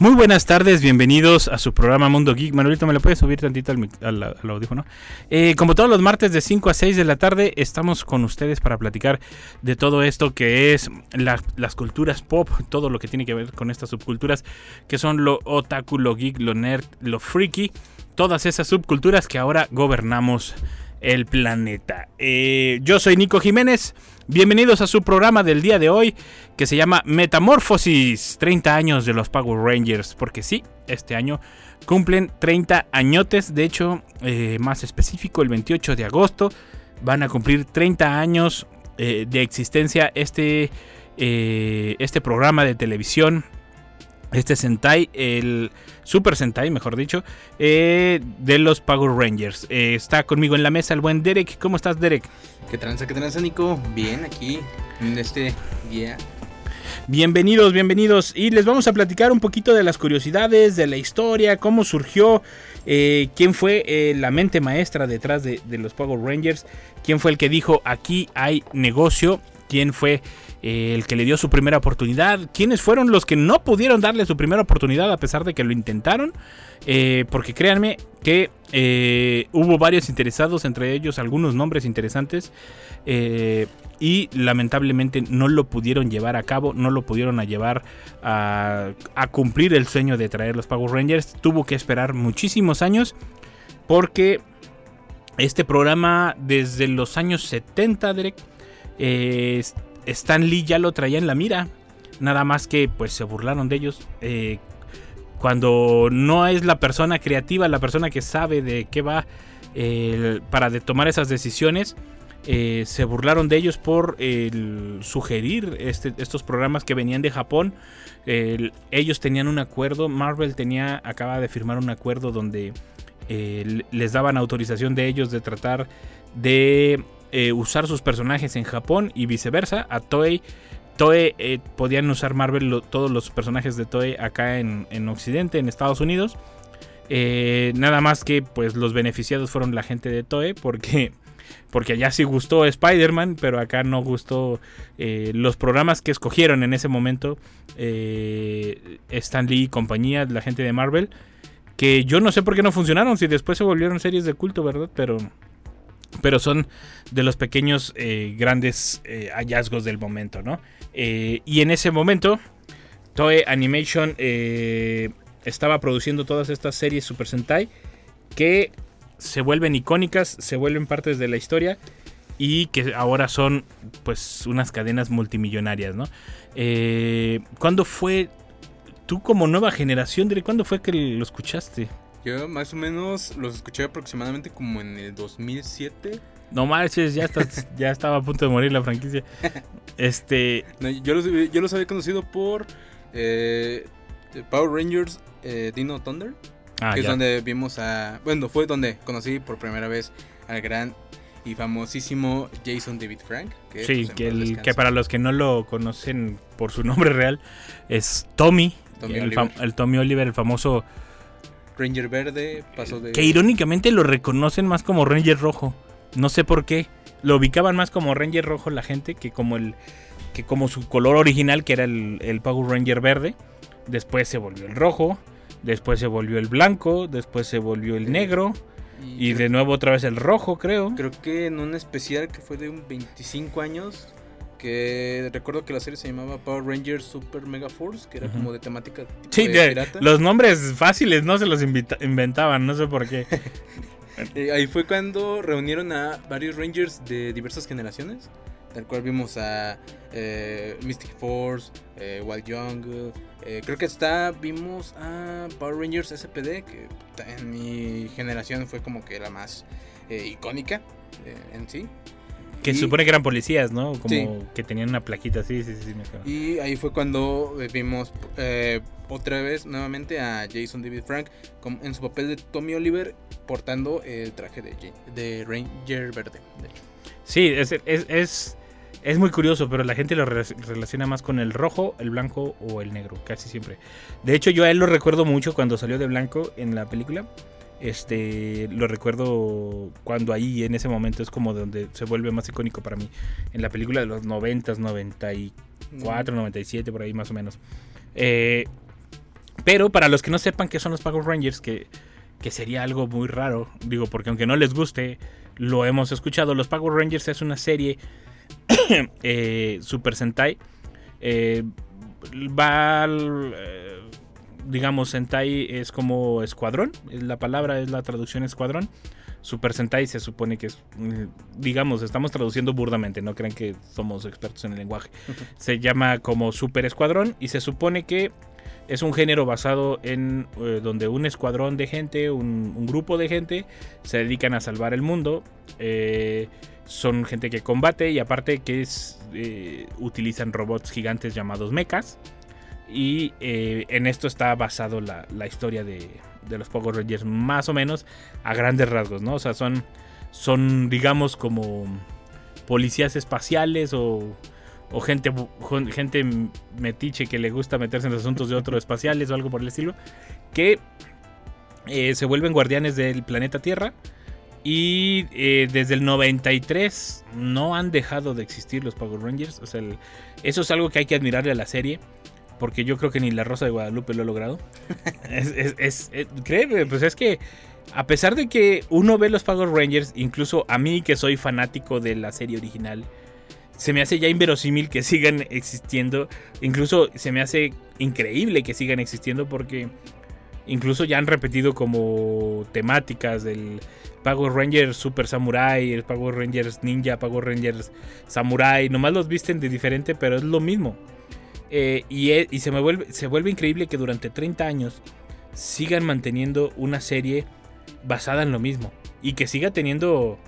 Muy buenas tardes, bienvenidos a su programa Mundo Geek. Manolito, ¿me lo puedes subir tantito al, al- audífono? Eh, como todos los martes de 5 a 6 de la tarde, estamos con ustedes para platicar de todo esto que es la- las culturas pop, todo lo que tiene que ver con estas subculturas, que son lo otaku, lo geek, lo nerd, lo freaky, todas esas subculturas que ahora gobernamos el planeta. Eh, yo soy Nico Jiménez. Bienvenidos a su programa del día de hoy que se llama Metamorfosis, 30 años de los Power Rangers, porque sí, este año cumplen 30 añotes, de hecho, eh, más específico, el 28 de agosto van a cumplir 30 años eh, de existencia este, eh, este programa de televisión, este Sentai, el Super Sentai, mejor dicho, eh, de los Power Rangers. Eh, está conmigo en la mesa el buen Derek. ¿Cómo estás, Derek? ¿Qué tranza, qué tranza, Nico? Bien, aquí en este día. Bienvenidos, bienvenidos. Y les vamos a platicar un poquito de las curiosidades, de la historia, cómo surgió, eh, quién fue eh, la mente maestra detrás de, de los Power Rangers, quién fue el que dijo aquí hay negocio, quién fue eh, el que le dio su primera oportunidad, quiénes fueron los que no pudieron darle su primera oportunidad a pesar de que lo intentaron. Eh, porque créanme que eh, hubo varios interesados, entre ellos algunos nombres interesantes. y lamentablemente no lo pudieron llevar a cabo, no lo pudieron llevar a, a cumplir el sueño de traer los Power Rangers. Tuvo que esperar muchísimos años porque este programa desde los años 70, Derek, eh, Stan Lee ya lo traía en la mira. Nada más que pues se burlaron de ellos. eh, cuando no es la persona creativa, la persona que sabe de qué va para tomar esas decisiones, eh, se burlaron de ellos por sugerir este- estos programas que venían de Japón. El- ellos tenían un acuerdo, Marvel tenía, acaba de firmar un acuerdo donde les daban autorización de ellos de tratar de eh, usar sus personajes en Japón y viceversa. A Toei, Toei eh, podían usar Marvel todos los personajes de Toei acá en, en Occidente, en Estados Unidos. Eh, nada más que pues los beneficiados fueron la gente de Toei porque porque allá sí gustó Spider-Man, pero acá no gustó los programas que escogieron en ese momento Stan Lee y compañía, la gente de Marvel, que yo no sé por qué no funcionaron, si después se volvieron series de culto, ¿verdad? Pero, pero son de los pequeños eh, grandes eh, hallazgos del momento, ¿no? Eh, y en ese momento, Toei Animation estaba produciendo todas estas series Super Sentai que se vuelven icónicas, se vuelven partes de la historia y que ahora son pues unas cadenas multimillonarias, ¿no? ¿Cuándo fue tú como nueva generación, cuándo fue que lo escuchaste? Yo más o menos los escuché aproximadamente como en el 2007. No marches, ya, estás- ya estaba a punto de morir la franquicia. Este, No, yo, los, yo los había conocido por eh, Power Rangers eh, Dino Thunder, ah, que es donde vimos a... Bueno, fue donde conocí por primera vez al gran y famosísimo Jason David Frank. Que, Sí, pues, que, el- que para los que no lo conocen por su nombre real es Tommy, Tommy el, el Tommy Oliver, el famoso Ranger Verde pasó de... Que irónicamente lo reconocen más como Ranger Rojo. No sé por qué. Lo ubicaban más como Ranger Rojo la gente que como el. que como su color original, que era el, el Power Ranger verde. Después se volvió el rojo. Después se volvió el blanco. Después se volvió el negro. Y creo- de nuevo otra vez el rojo, creo. Creo que en un especial que fue de un 25 años, que recuerdo que la serie se llamaba Power Rangers Super Mega Force, que era como de temática Sí, de pirata. los nombres fáciles no se los inventaban, no sé por qué. Ahí fue cuando reunieron a varios Rangers de diversas generaciones, tal cual vimos a eh, Mystic Force, eh, Wild Jungle, eh, creo que hasta vimos a Power Rangers SPD, que en mi generación fue como que la más eh, icónica en sí. Que Y- se supone que eran policías, ¿no? Como Sí. que tenían una plaquita, sí, sí, sí, sí, me. Y ahí fue cuando eh, vimos eh, otra vez nuevamente a Jason David Frank en su papel de Tommy Oliver portando el traje de, de Ranger Verde. de hecho. Sí, es, es, es, es muy curioso, pero la gente lo re- relaciona más con el rojo, el blanco o el negro, casi siempre. De hecho, yo a él lo recuerdo mucho cuando salió de blanco en la película. Este, lo recuerdo cuando ahí, en ese momento, es como donde se vuelve más icónico para mí. En la película de los 90s, 94, 97, por ahí más o menos. Eh, pero para los que no sepan qué son los Power Rangers, que, que sería algo muy raro, digo, porque aunque no les guste, lo hemos escuchado. Los Power Rangers es una serie eh, Super Sentai. Eh, va al, eh, digamos, Sentai es como escuadrón. La palabra es la traducción escuadrón. Super Sentai se supone que es, mm, digamos, estamos traduciendo burdamente, no crean que somos expertos en el lenguaje. Se llama como Super Escuadrón y se supone que es un género basado en eh, donde un escuadrón de gente, un, un grupo de gente, se dedican a salvar el mundo. Eh, son gente que combate y aparte que es, eh, utilizan robots gigantes llamados mechas. Y eh, en esto está basado la, la historia de, de los Power Rangers, más o menos a grandes rasgos, ¿no? O sea, son, son digamos, como policías espaciales o, o gente, gente metiche que le gusta meterse en los asuntos de otros espaciales o algo por el estilo, que eh, se vuelven guardianes del planeta Tierra. Y eh, desde el 93 no han dejado de existir los Power Rangers. O sea, el- eso es algo que hay que admirarle a la serie. Porque yo creo que ni la Rosa de Guadalupe lo ha logrado. es, es- es- eh, créeme, pues es que a pesar de que uno ve los Power Rangers, incluso a mí que soy fanático de la serie original, se me hace ya inverosímil que sigan existiendo. Incluso se me hace increíble que sigan existiendo porque incluso ya han repetido como temáticas del Power Rangers Super Samurai, el Power Rangers Ninja, Power Rangers Samurai. Nomás los visten de diferente, pero es lo mismo. Eh, y e- y se me vuelve, se vuelve increíble que durante 30 años sigan manteniendo una serie basada en lo mismo. Y que siga teniendo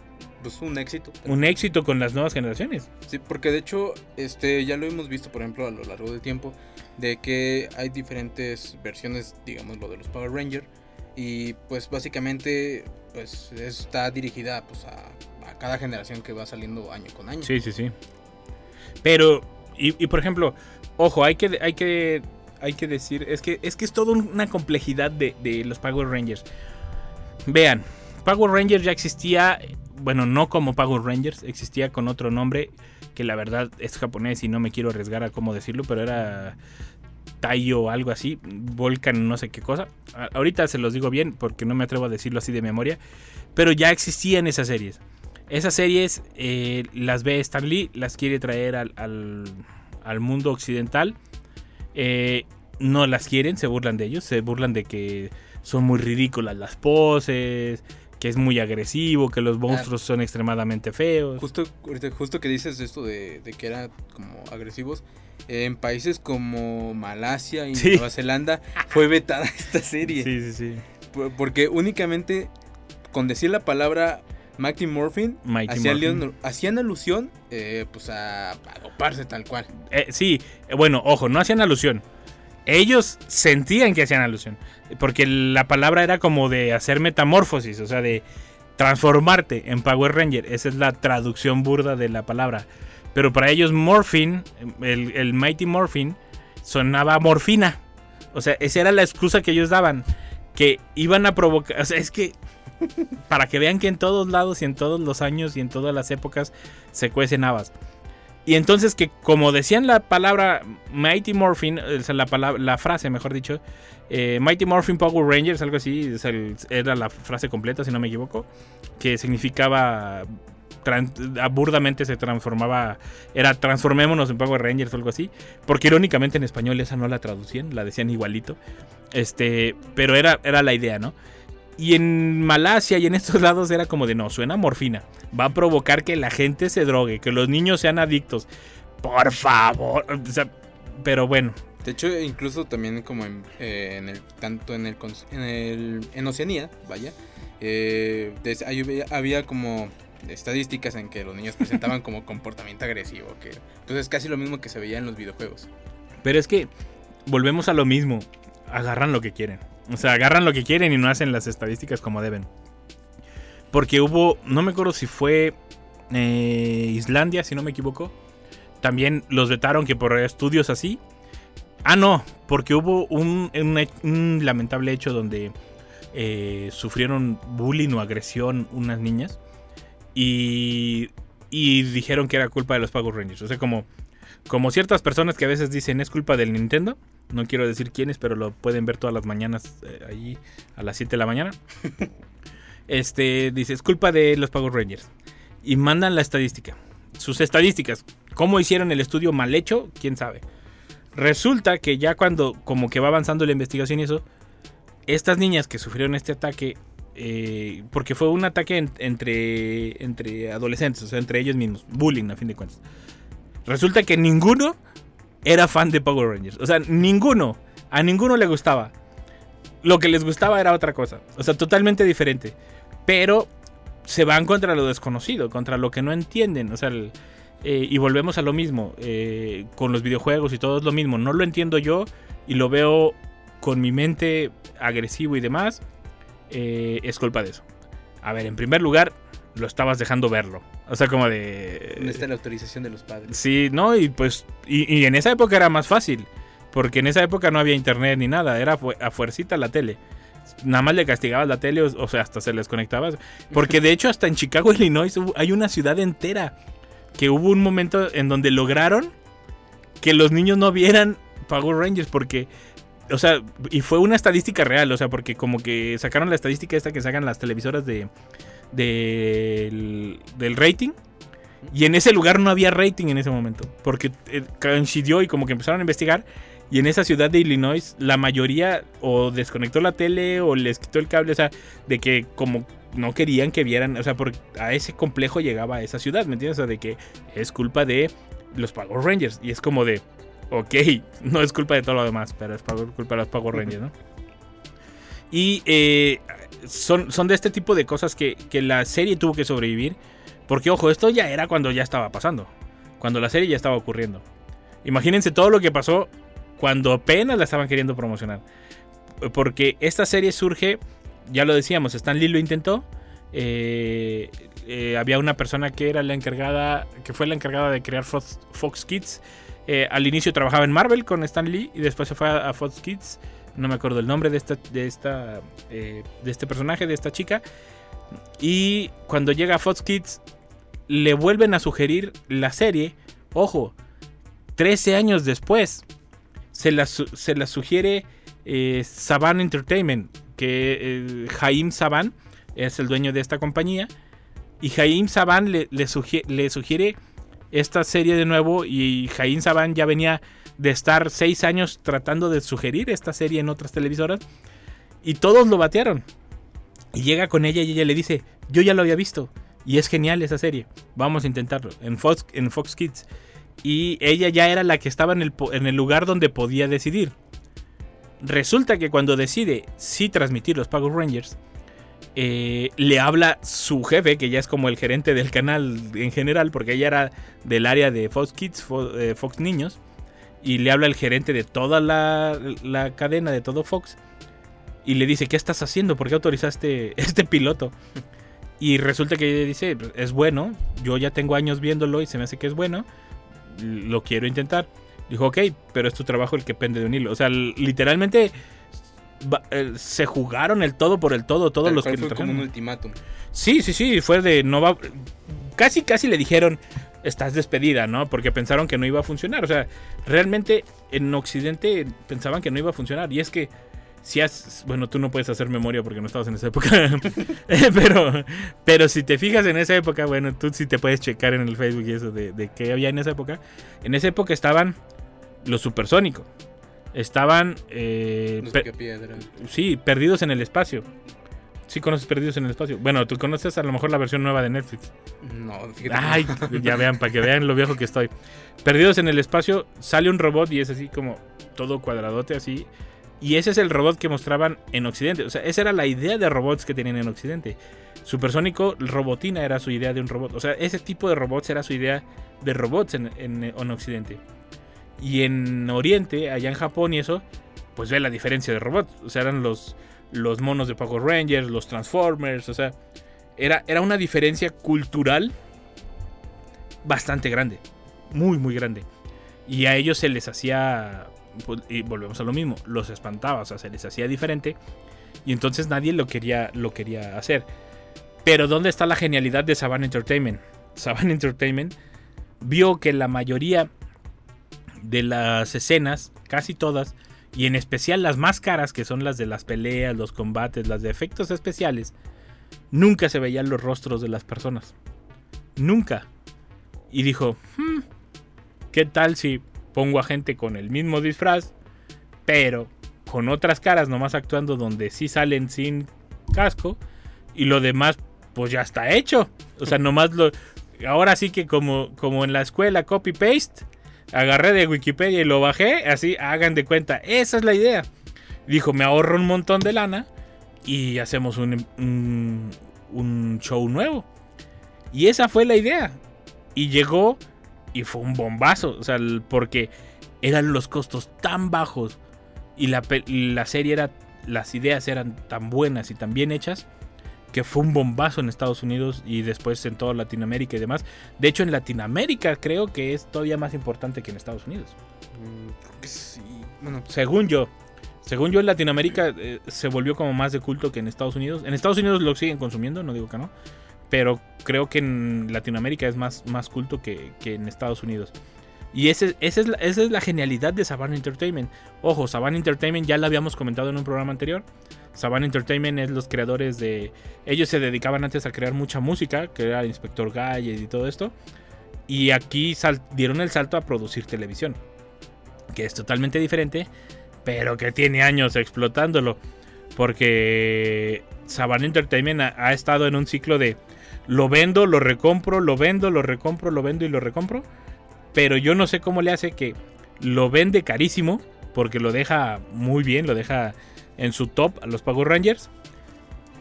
Pues un éxito. un éxito con las nuevas generaciones. Sí, porque de hecho, este, ya lo hemos visto, por ejemplo, a lo largo del tiempo, de que hay diferentes versiones, digamos, lo de los Power Rangers. Y pues básicamente, pues está dirigida pues, a, a cada generación que va saliendo año con año. Sí, sí, sí. Pero, y, y por ejemplo, ojo, hay que, hay que, hay que decir, es que es que es toda una complejidad de, de los Power Rangers. Vean, Power Rangers ya existía, bueno, no como Power Rangers, existía con otro nombre que la verdad es japonés y no me quiero arriesgar a cómo decirlo, pero era Taiyo o algo así, Volcan no sé qué cosa. Ahorita se los digo bien porque no me atrevo a decirlo así de memoria, pero ya existían esas series. Esas series eh, las ve Stan Lee, las quiere traer al- al mundo occidental. Eh, no las quieren, se burlan de ellos, se burlan de que son muy ridículas las poses, que es muy agresivo, que los monstruos son extremadamente feos. Justo, justo que dices esto de, de que eran como agresivos, en países como Malasia y Sí. Nueva Zelanda fue vetada esta serie. Sí, sí, sí. Por- Porque únicamente con decir la palabra Mighty Morphin Mighty hacían, Morphin. hacían alusión eh, pues a, a doparse tal cual. Eh, sí, eh, bueno, ojo, no hacían alusión. Ellos sentían que hacían alusión. Porque la palabra era como de hacer metamorfosis, o sea, de transformarte en Power Ranger. Esa es la traducción burda de la palabra. Pero para ellos, Morphin, el, el Mighty Morphin, sonaba morfina. O sea, esa era la excusa que ellos daban. Que iban a provocar. O sea, es que. Para que vean que en todos lados y en todos los años y en todas las épocas se cuecen habas. Y entonces que como decían la palabra Mighty Morphin, la, frase mejor dicho, eh, Mighty Morphin Power Rangers, algo así, era la frase completa si no me equivoco, que significaba, aburdamente se transformaba, era transformémonos en Power Rangers o algo así, porque irónicamente en español esa no la traducían, la decían igualito, este, pero era, era la idea, ¿no? Y en Malasia y en estos lados era como de no, suena morfina. Va a provocar que la gente se drogue, que los niños sean adictos. Por favor. O sea, pero bueno. De hecho, incluso también como en, eh, en el tanto en el en el en Oceanía, vaya, eh, des- había, había como estadísticas en que los niños presentaban como comportamiento agresivo. Que, entonces casi lo mismo que se veía en los videojuegos. Pero es que volvemos a lo mismo. Agarran lo que quieren. O sea, agarran lo que quieren y no hacen las estadísticas como deben. Porque hubo, no me acuerdo si fue eh, Islandia, si no me equivoco. También los vetaron que por estudios así. Ah, no, porque hubo un, un- lamentable hecho donde eh, sufrieron bullying o agresión unas niñas. Y, y dijeron que era culpa de los Power Rangers. O sea, como, como ciertas personas que a veces dicen es culpa del Nintendo. No quiero decir quiénes, pero lo pueden ver todas las mañanas eh, ahí a las 7 de la mañana. Este dice, es culpa de los Power Rangers. Y mandan la estadística. Sus estadísticas. ¿Cómo hicieron el estudio mal hecho? ¿Quién sabe? Resulta que ya cuando como que va avanzando la investigación y eso, estas niñas que sufrieron este ataque, eh, porque fue un ataque en- entre, entre adolescentes, o sea, entre ellos mismos, bullying a fin de cuentas. Resulta que ninguno era fan de Power Rangers. O sea, ninguno. A ninguno le gustaba. Lo que les gustaba era otra cosa. O sea, totalmente diferente. Pero se van contra lo desconocido, contra lo que no entienden. O sea, eh, y volvemos a lo mismo. eh, con los videojuegos y todo es lo mismo. No lo entiendo yo y lo veo con mi mente agresivo y demás. eh, es culpa de eso. A ver, en primer lugar, lo estabas dejando verlo. O sea, como de... ¿Dónde está la autorización de los padres? Sí, no, y pues. Y, y en esa época era más fácil. Porque en esa época no había internet ni nada. Era a fuercita la tele. Nada más le castigabas la tele, o, sea, hasta se les conectabas. Porque de hecho, hasta en Chicago, Illinois, hay una ciudad entera. Que hubo un momento en donde lograron que los niños no vieran Power Rangers. Porque. O sea, y fue una estadística real. O sea, porque como que sacaron la estadística esta que sacan las televisoras de. Del, del rating. Y en ese lugar no había rating en ese momento. Porque eh, coincidió y como que empezaron a investigar. Y en esa ciudad de Illinois, la mayoría o desconectó la tele o les quitó el cable. O sea, de que como no querían que vieran. O sea, porque a ese complejo llegaba a esa ciudad, ¿me entiendes? O sea, de que es culpa de los Power Rangers. Y es como de, ok, no es culpa de todo lo demás, pero es pa- culpa de los Power Rangers, ¿no? Y eh, son, son de este tipo de cosas que, que la serie tuvo que sobrevivir. Porque, ojo, esto ya era cuando ya estaba pasando. Cuando la serie ya estaba ocurriendo. Imagínense todo lo que pasó cuando apenas la estaban queriendo promocionar. Porque esta serie surge, ya lo decíamos, Stan Lee lo intentó. eh, eh, había una persona que era la encargada, que fue la encargada de crear Fox, Fox Kids. Eh, al inicio trabajaba en Marvel con Stan Lee y después se fue a, a Fox Kids. No me acuerdo el nombre de esta, de esta, eh, de este personaje, de esta chica. Y cuando llega Fox Kids, le vuelven a sugerir la serie. Ojo, 13 años después, se la, se sugiere eh, Saban Entertainment, que eh, Jaim Saban es el dueño de esta compañía. Y Jaim Saban le, le sugie- le sugiere esta serie de nuevo. Y Jaim Saban ya venía de estar 6 años tratando de sugerir esta serie en otras televisoras. Y todos lo batearon. Y llega con ella y ella le dice, yo ya lo había visto. Y es genial esa serie. Vamos a intentarlo. En Fox, en Fox Kids. Y ella ya era la que estaba en el, en el lugar donde podía decidir. Resulta que cuando decide sí transmitir los Power Rangers, eh, le habla su jefe, que ya es como el gerente del canal en general, porque ella era del área de Fox Kids, eh, Fox Niños, y le habla el gerente de toda la, la cadena, de todo Fox, y le dice, ¿qué estás haciendo? ¿Por qué autorizaste este piloto? Y resulta que ella dice, es bueno, yo ya tengo años viéndolo y se me hace que es bueno, lo quiero intentar. Dijo, ok, pero es tu trabajo el que pende de un hilo. O sea, literalmente eh, se jugaron el todo por el todo, todos Tal los que fue como un ultimátum. Sí, sí, sí, fue de no va. Casi, casi le dijeron, estás despedida, ¿no? Porque pensaron que no iba a funcionar. O sea, realmente en Occidente pensaban que no iba a funcionar. Y es que, si has. Bueno, tú no puedes hacer memoria porque no estabas en esa época. pero, pero si te fijas en esa época, bueno, tú sí te puedes checar en el Facebook y eso de, de qué había en esa época. En esa época estaban los supersónicos. Estaban. eh, pe- picapiedra. Sí, Perdidos en el Espacio. Sí conoces Perdidos en el Espacio. Bueno, tú conoces a lo mejor la versión nueva de Netflix. No, fíjate. Ay, ya vean, para que vean lo viejo que estoy. Perdidos en el Espacio, sale un robot y es así como todo cuadradote así. Y ese es el robot que mostraban en Occidente. O sea, esa era la idea de robots que tenían en Occidente. Supersónico, Robotina era su idea de un robot. O sea, ese tipo de robots era su idea de robots en, en- en Occidente. Y en Oriente, allá en Japón y eso, pues ve la diferencia de robots. O sea, eran los, los monos de Power Rangers, los Transformers. O sea, era, era una diferencia cultural bastante grande. Muy, muy grande. Y a ellos se les hacía. pues, Y volvemos a lo mismo. Los espantaba. O sea, se les hacía diferente. Y entonces nadie lo quería, lo quería hacer. Pero ¿dónde está la genialidad de Saban Entertainment? Saban Entertainment vio que la mayoría de las escenas, casi todas, y en especial las más caras, que son las de las peleas, los combates, las de efectos especiales, nunca se veían los rostros de las personas. Nunca. Y dijo, "Hmm, ¿qué tal si pongo a gente con el mismo disfraz, pero con otras caras nomás actuando donde sí salen sin casco y lo demás pues ya está hecho? O sea, nomás lo... Ahora sí que como, como en la escuela copy-paste, agarré de Wikipedia y lo bajé, así hagan de cuenta, esa es la idea. Dijo, me ahorro un montón de lana y hacemos un, un, show nuevo. Y esa fue la idea. Y llegó y fue un bombazo. O sea, porque eran los costos tan bajos y la, la serie era. Las ideas eran tan buenas y tan bien hechas que fue un bombazo en Estados Unidos y después en toda Latinoamérica y demás. De hecho, en Latinoamérica creo que es todavía más importante que en Estados Unidos. Mm, creo que sí. Bueno, Según yo. Según yo, en Latinoamérica eh, se volvió como más de culto que en Estados Unidos. En Estados Unidos lo siguen consumiendo, no digo que no. Pero creo que en Latinoamérica es más, más culto que, que en Estados Unidos. Y ese, ese es la, esa es la genialidad de Saban Entertainment. Ojo, Saban Entertainment ya lo habíamos comentado en un programa anterior. Saban Entertainment es los creadores de... Ellos se dedicaban antes a crear mucha música, que era Inspector Gadget y todo esto. Y aquí dieron el salto a producir televisión. Que es totalmente diferente, pero que tiene años explotándolo. Porque Saban Entertainment ha estado en un ciclo de lo vendo, lo recompro, lo vendo, lo recompro, lo vendo y lo recompro. Pero yo no sé cómo le hace que lo vende carísimo, porque lo deja muy bien, lo deja en su top a los Power Rangers.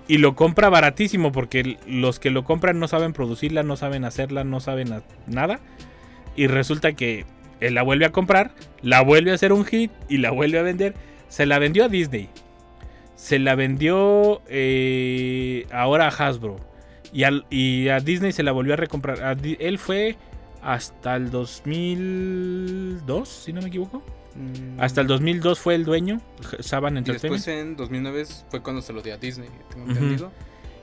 Y lo compra baratísimo, porque los que lo compran no saben producirla, no saben hacerla, no saben nada. Y resulta que él la vuelve a comprar, la vuelve a hacer un hit y la vuelve a vender. Se la vendió a Disney. Se la vendió eh, ahora a Hasbro. Y, al- y a Disney se la volvió a recomprar. Él fue hasta el 2002, si no me equivoco. Mm, Hasta el 2002 fue el dueño, Saban Y Entertainment. después en 2009 fue cuando se lo dio a Disney, tengo.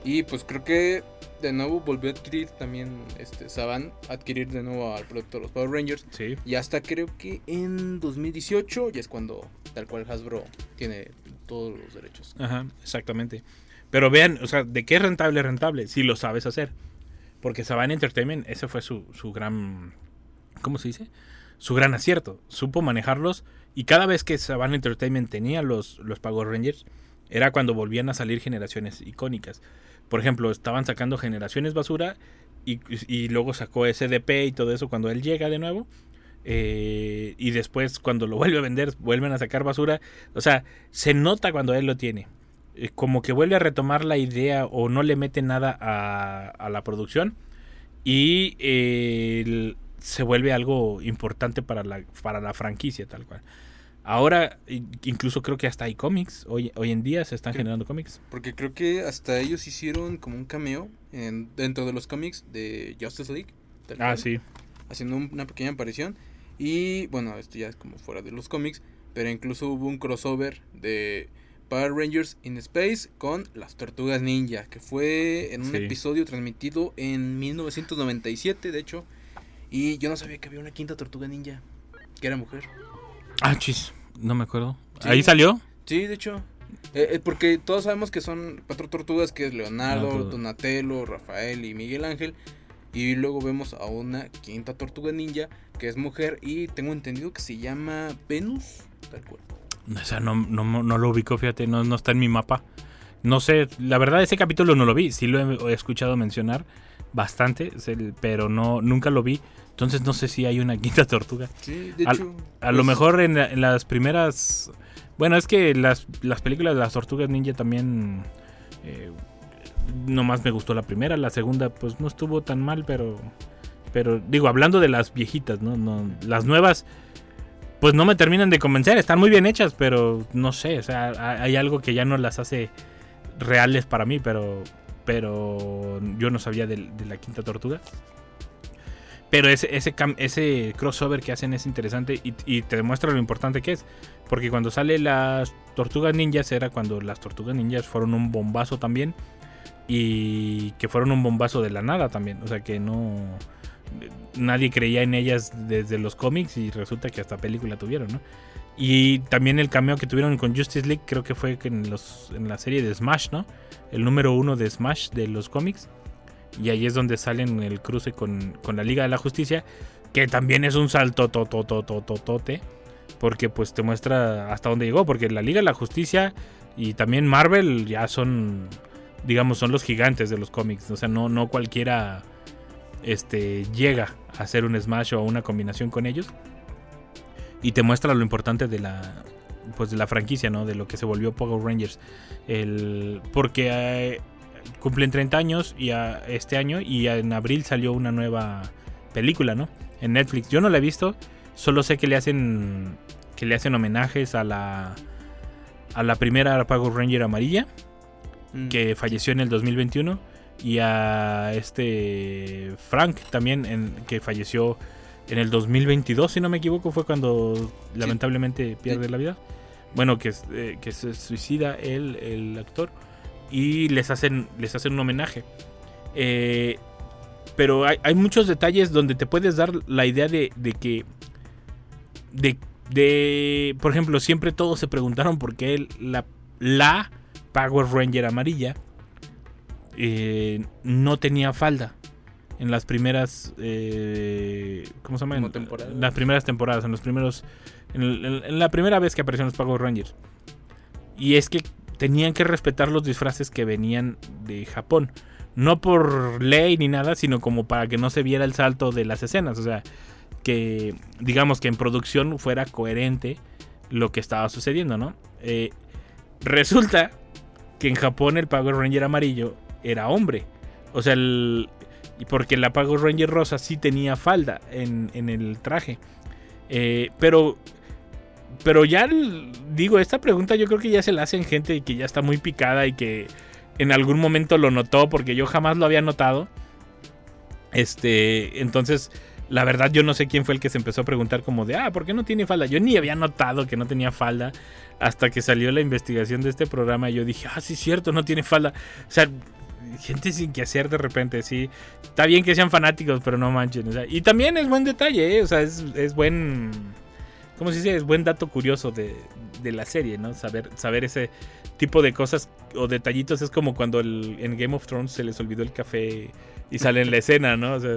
Y pues creo que de nuevo volvió a adquirir también este Saban, adquirir de nuevo al producto de los Power Rangers. Sí. Y hasta creo que en 2018 ya es cuando tal cual Hasbro tiene todos los derechos. Ajá, exactamente. Pero vean, o sea, ¿de qué es rentable? Rentable, si lo sabes hacer. Porque Saban Entertainment, ese fue su, su gran. ¿Cómo se dice? Su gran acierto. Supo manejarlos. Y cada vez que Saban Entertainment tenía los, los Power Rangers, era cuando volvían a salir generaciones icónicas. Por ejemplo, estaban sacando generaciones basura. Y, y luego sacó SDP y todo eso cuando él llega de nuevo. eh, y después, cuando lo vuelve a vender, vuelven a sacar basura. O sea, se nota cuando él lo tiene eh, como que vuelve a retomar la idea o no le mete nada a, a la producción y eh, el- se vuelve algo importante para la, para la franquicia tal cual. Ahora incluso creo que hasta hay cómics, hoy, hoy en día se están generando cómics. Porque creo que hasta ellos hicieron como un cameo en, dentro de los cómics de Justice League. tal Ah, cual, sí. Haciendo un- una pequeña aparición. Y bueno, esto ya es como fuera de los cómics. Pero incluso hubo un crossover de Power Rangers in Space con las Tortugas Ninja. Que fue en un Sí. episodio transmitido en 1997, de hecho. Y yo no sabía que había una quinta Tortuga Ninja. Que era mujer. Ah, chis, no me acuerdo. Sí. Ahí salió. Sí, de hecho. Eh, eh, porque todos sabemos que son cuatro tortugas, que es Leonardo, pero- Donatello, Rafael y Miguel Ángel. Y luego vemos a una quinta tortuga ninja, que es mujer, y tengo entendido que se llama Venus, tal cual. O sea, no, no, no lo ubico, fíjate, no, no está en mi mapa. No sé, la verdad ese capítulo no lo vi, sí lo he escuchado mencionar, bastante, pero no nunca lo vi. Entonces no sé si hay una quinta tortuga. Sí, de hecho. A lo pues, mejor en, en las primeras... Bueno, es que las, las películas de las tortugas ninja también... eh, nomás me gustó la primera, la segunda pues no estuvo tan mal, pero... Pero digo, hablando de las viejitas, ¿no? no las nuevas pues no me terminan de convencer, están muy bien hechas, pero no sé, o sea, ha- hay algo que ya no las hace reales para mí, pero pero yo no sabía de, la quinta tortuga. Pero ese, crossover que hacen es interesante y, y te demuestra lo importante que es. Porque cuando sale las tortugas ninjas era cuando las tortugas ninjas fueron un bombazo también. Y que fueron un bombazo de la nada también. O sea que no... Nadie creía en ellas desde los cómics y resulta que hasta película tuvieron, ¿no? Y también el cameo que tuvieron con Justice League creo que fue en, los, en la serie de Smash, ¿no? El número uno de Smash de los cómics. Y ahí es donde salen el cruce con, con la Liga de la Justicia, que también es un salto porque pues te muestra hasta dónde llegó, porque la Liga de la Justicia y también Marvel ya son, digamos, son los gigantes de los cómics, o sea, no, no cualquiera este, llega a hacer un Smash o una combinación con ellos. Y te muestra lo importante de la pues de la franquicia, ¿no? De lo que se volvió Power Rangers. El, porque eh, cumplen 30 años y a- este año y en abril salió una nueva película, ¿no? En Netflix. Yo no la he visto, solo sé que le hacen que le hacen homenajes a la a la primera Power Ranger amarilla mm, que falleció en el 2021 y a este Frank también en, que falleció en el 2022 si no me equivoco fue cuando lamentablemente pierde la vida. Bueno que, eh, que se suicida él el actor y les hacen les hacen un homenaje. Eh, pero hay, hay muchos detalles donde te puedes dar la idea de, de que de, de por ejemplo siempre todos se preguntaron por qué la, la Power Ranger amarilla eh, no tenía falda en las primeras eh, ¿cómo se llama? En- las primeras temporadas en los primeros en, el- en- en la primera vez que aparecieron los Power Rangers y es que tenían que respetar los disfraces que venían de Japón no por ley ni nada sino como para que no se viera el salto de las escenas o sea que digamos que en producción fuera coherente lo que estaba sucediendo, ¿no? Eh, resulta que en Japón el Power Ranger amarillo era hombre. O sea, el- y porque la Power Ranger rosa sí tenía falda en, en el traje. Eh, pero, pero ya digo, esta pregunta yo creo que ya se la hacen gente que ya está muy picada y que en algún momento lo notó porque yo jamás lo había notado. Este, entonces, la verdad yo no sé quién fue el que se empezó a preguntar como de, ah, ¿por qué no tiene falda? Yo ni había notado que no tenía falda hasta que salió la investigación de este programa y yo dije, ah, sí cierto, no tiene falda. O sea, gente sin que hacer de repente, sí. Está bien que sean fanáticos, pero no manchen. o sea, y también es buen detalle, ¿eh? o sea, es, es buen, ¿cómo se dice? Es buen dato curioso de, de la serie, ¿no? Saber, saber ese tipo de cosas o detallitos es como cuando el- en Game of Thrones se les olvidó el café y sale en la escena, ¿no? O sea,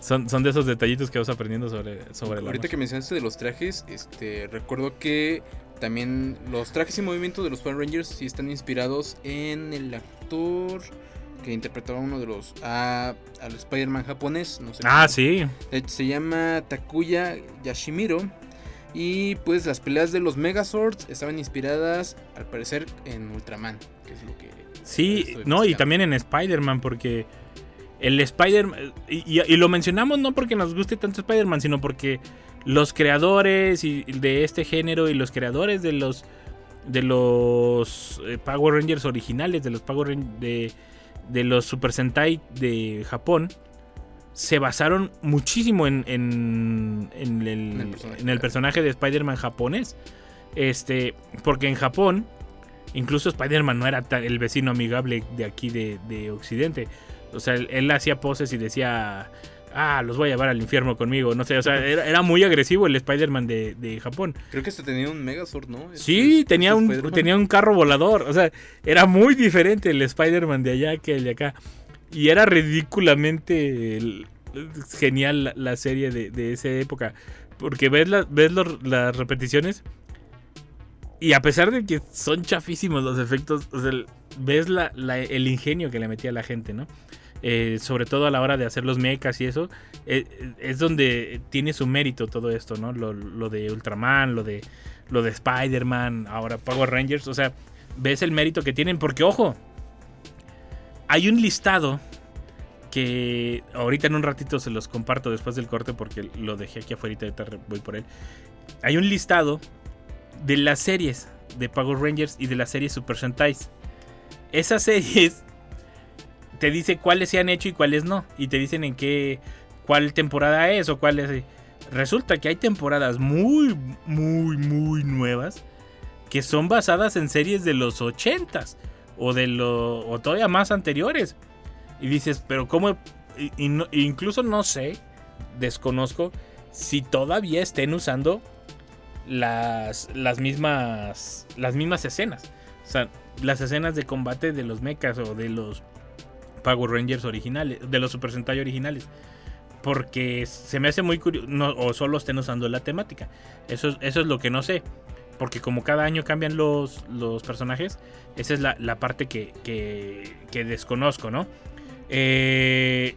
son, son de esos detallitos que vas aprendiendo sobre, sobre la Ahorita que mencionaste de los trajes, este, recuerdo que también los trajes y movimientos de los Power Rangers sí están inspirados en el actor que interpretaba uno de los a, al Spider-Man japonés, no sé. Ah, sí. Eh, Se llama Takuya Yashimiro. Y pues las peleas de los Megazords estaban inspiradas, al parecer, en Ultraman, que es lo que. Sí, no, y también en Spider-Man, porque el Spider-Man, y, y- y lo mencionamos no porque nos guste tanto Spider-Man, sino porque los creadores y- de este género y los creadores de los de los eh, Power Rangers originales, de los Power Ran- de, de los Super Sentai de Japón, se basaron muchísimo en, en, en el, En el personaje. en el personaje de Spider-Man japonés. Este, porque en Japón, incluso Spider-Man no era tan- el vecino amigable de aquí de, de Occidente. O sea, él, él hacía poses y decía, ah, los voy a llevar al infierno conmigo. No sé, o sea, era, era muy agresivo el Spider-Man de, de Japón. Creo que hasta tenía un Megazord, ¿no? Este- Sí, este tenía un, tenía un carro volador. O sea, era muy diferente el Spider-Man de allá que el de acá. Y era ridículamente el- genial la, la serie de, de esa época. Porque ves, la- ves los- las repeticiones. Y a pesar de que son chafísimos los efectos, o sea, el- ves la- el ingenio que le metía la gente, ¿no? Eh, sobre todo a la hora de hacer los mechas y eso, eh, es donde tiene su mérito todo esto, ¿no? Lo, de Ultraman, lo de, lo de Spider-Man, ahora Power Rangers, o sea, ves el mérito que tienen, porque ojo, hay un listado que ahorita en un ratito se los comparto después del corte porque lo dejé aquí afuera, ahorita voy por él. Hay un listado de las series de Power Rangers y de las series Super Sentais. Esas series te dice cuáles se han hecho y cuáles no. Y te dicen en qué, cuál temporada es o cuál es. Resulta que hay temporadas muy, muy, muy nuevas que son basadas en series de los 80s o de lo o todavía más anteriores. Y dices, pero cómo y- no- incluso no sé, desconozco si todavía estén usando las las mismas las mismas escenas. O sea, las escenas de combate de los mechas o de los Power Rangers originales, de los Super Sentai originales. Porque se me hace muy curioso, o solo estén usando la temática. Eso, es- eso es lo que no sé. Porque como cada año cambian los, los personajes, esa es la, la parte que, que, que desconozco, ¿no? Eh,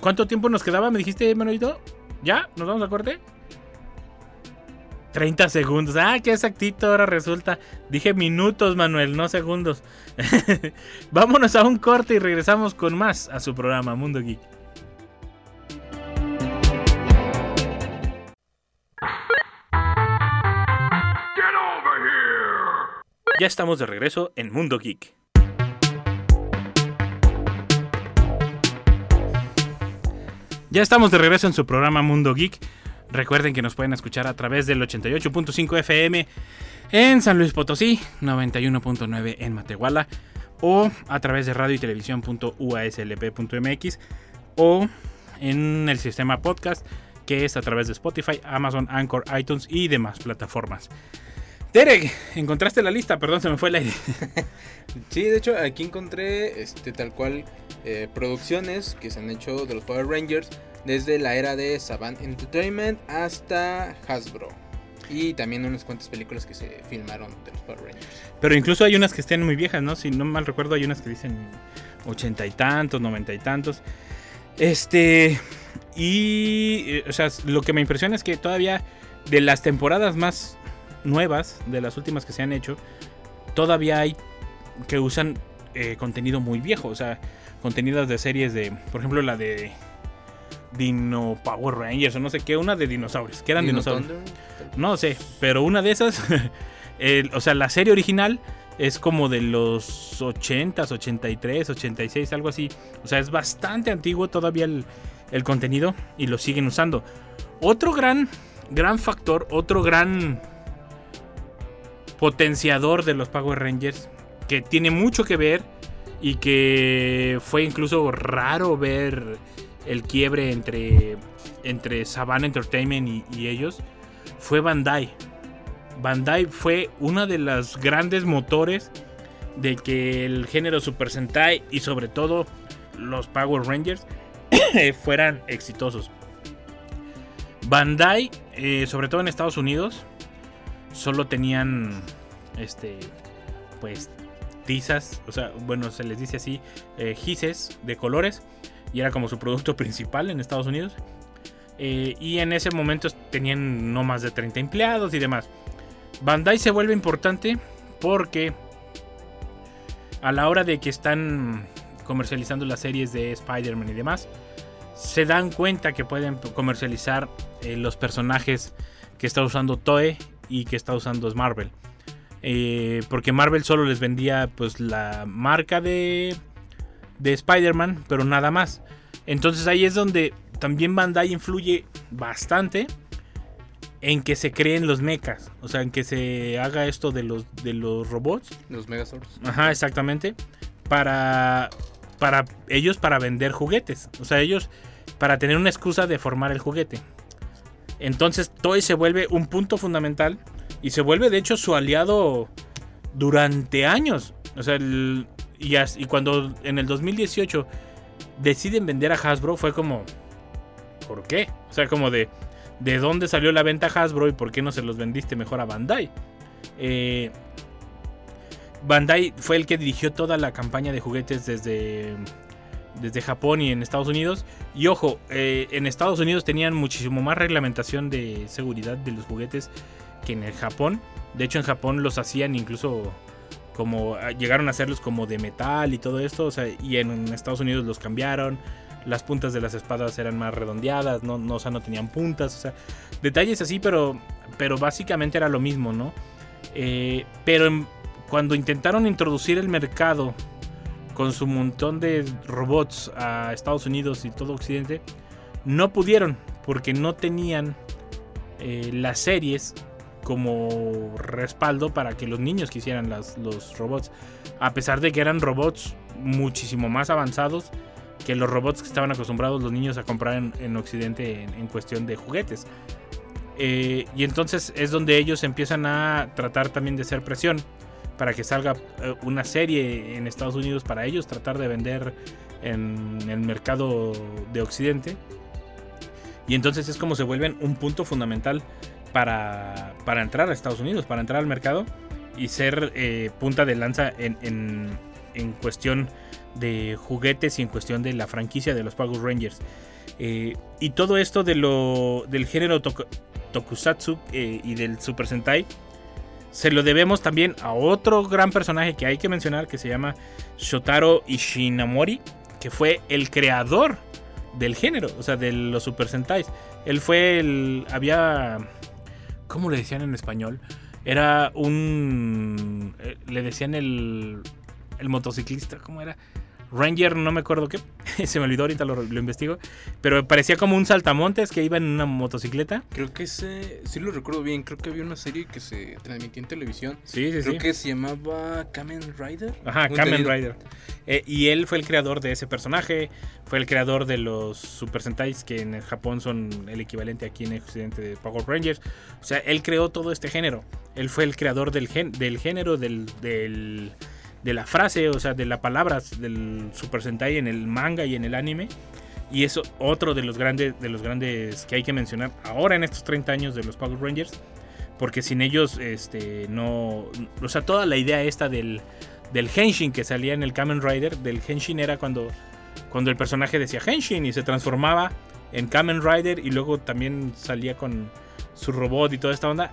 ¿Cuánto tiempo nos quedaba? ¿Me dijiste, Manuelito? ¿Ya? ¿Nos vamos a corte? 30 segundos. Ah, qué exactito ahora resulta. Dije minutos, Manuel, no segundos. Vámonos a un corte y regresamos con más a su programa Mundo Geek. Get over here! Ya estamos de regreso en Mundo Geek. Ya estamos de regreso en su programa Mundo Geek. Recuerden que nos pueden escuchar a través del 88.5 FM en San Luis Potosí, 91.9 en Matehuala o a través de radio y televisión.uaslp.mx o en el sistema podcast que es a través de Spotify, Amazon, Anchor, iTunes y demás plataformas. Derek, encontraste la lista, perdón, se me fue el aire. Sí, de hecho aquí encontré este tal cual eh, producciones que se han hecho de los Power Rangers desde la era de Saban Entertainment hasta Hasbro. Y también unas cuantas películas que se filmaron de los Power Rangers. Pero incluso hay unas que estén muy viejas, ¿no? Si no mal recuerdo, hay unas que dicen ochenta y tantos, noventa y tantos. Este. Y. eh, O sea, lo que me impresiona es que todavía de las temporadas más nuevas, de las últimas que se han hecho, todavía hay que usan eh, contenido muy viejo. O sea, contenidos de series de. Por ejemplo, la de. Dino Power Rangers o no sé qué, una de dinosaurios, que eran Dino dinosaurios. Thunder, No sé, pero una de esas, el- o sea, la serie original es como de los 80s, 83, 86, algo así. O sea, es bastante antiguo todavía el, el contenido y lo siguen usando. Otro gran, gran factor, otro gran potenciador de los Power Rangers que tiene mucho que ver y que fue incluso raro ver el quiebre entre, entre Saban Entertainment y, ellos fue Bandai. Bandai fue una de los grandes motores de que el género Super Sentai y sobre todo los Power Rangers fueran exitosos. Bandai, eh, sobre todo en Estados Unidos, solo tenían este pues tizas, o sea, bueno, se les dice así, eh, gises de colores y era como su producto principal en Estados Unidos. Eh, y en ese momento tenían no más de 30 empleados y demás. Bandai se vuelve importante porque a la hora de que están comercializando las series de Spider-Man y demás, se dan cuenta que pueden comercializar eh, los personajes que está usando Toei y que está usando Marvel. Eh, porque Marvel solo les vendía pues la marca de, de Spider-Man, pero nada más. Entonces ahí es donde también Bandai influye bastante en que se creen los mechas. O sea, en que se haga esto de los, de los robots. Los Megazords. Ajá, exactamente. Para, para ellos, para vender juguetes. O sea, ellos, para tener una excusa de formar el juguete. Entonces, Toy se vuelve un punto fundamental. Y se vuelve, de hecho, su aliado durante años. O sea, el- y, cuando en el 2018 deciden vender a Hasbro, fue como. ¿Por qué? O sea, como de. ¿De dónde salió la venta a Hasbro y por qué no se los vendiste mejor a Bandai? Eh, Bandai fue el que dirigió toda la campaña de juguetes desde desde Japón y en Estados Unidos. Y ojo, eh, en Estados Unidos tenían muchísimo más reglamentación de seguridad de los juguetes que en el Japón. De hecho, en Japón los hacían incluso como ah, llegaron a hacerlos como de metal y todo esto. o sea, y en Estados Unidos los cambiaron. Las puntas de las espadas eran más redondeadas, no, no, o sea, no tenían puntas. O sea, detalles así, pero, pero básicamente era lo mismo, ¿no? Eh, pero cuando intentaron introducir el mercado con su montón de robots a Estados Unidos y todo Occidente, no pudieron porque no tenían eh, las series como respaldo para que los niños quisieran los robots. A pesar de que eran robots muchísimo más avanzados que los robots que estaban acostumbrados los niños a comprar en, en Occidente en, en cuestión de juguetes. Eh, y entonces es donde ellos empiezan a tratar también de hacer presión para que salga eh, una serie en Estados Unidos para ellos tratar de vender en el mercado de Occidente. Y entonces es como se vuelven un punto fundamental para, para entrar a Estados Unidos, para entrar al mercado y ser eh, punta de lanza en, en, en cuestión de juguetes y en cuestión de la franquicia de los Power Rangers. Eh, y todo esto de lo, del género toku- Tokusatsu eh, y del Super Sentai se lo debemos también a otro gran personaje que hay que mencionar que se llama Shotaro Ishinamori, que fue el creador del género, o sea, de los Super Sentais. Él fue el. Había. ¿Cómo le decían en español? Era un. eh, Le decían el. El motociclista, ¿cómo era? Ranger, no me acuerdo qué. Se me olvidó, ahorita lo, lo investigo. Pero parecía como un saltamontes que iba en una motocicleta. Creo que ese, sí lo recuerdo bien, creo que había una serie que se transmitía en televisión. Sí, sí, Creo sí. que se llamaba Kamen Rider. Ajá, Kamen. Rider. Eh, y él fue el creador de ese personaje. Fue el creador de los Super Sentais, que en Japón son el equivalente aquí en el occidente de Power Rangers. O sea, él creó todo este género. Él fue el creador del, gen- del género, del, del- de la frase, o sea, de las palabras del Super Sentai en el manga y en el anime. Y es otro de los grandes, de los grandes que hay que mencionar ahora en estos 30 años de los Power Rangers. Porque sin ellos, este, no. O sea, toda la idea esta del, del Henshin que salía en el Kamen Rider, del Henshin era cuando, cuando el personaje decía Henshin y se transformaba en Kamen Rider y luego también salía con su robot y toda esta onda.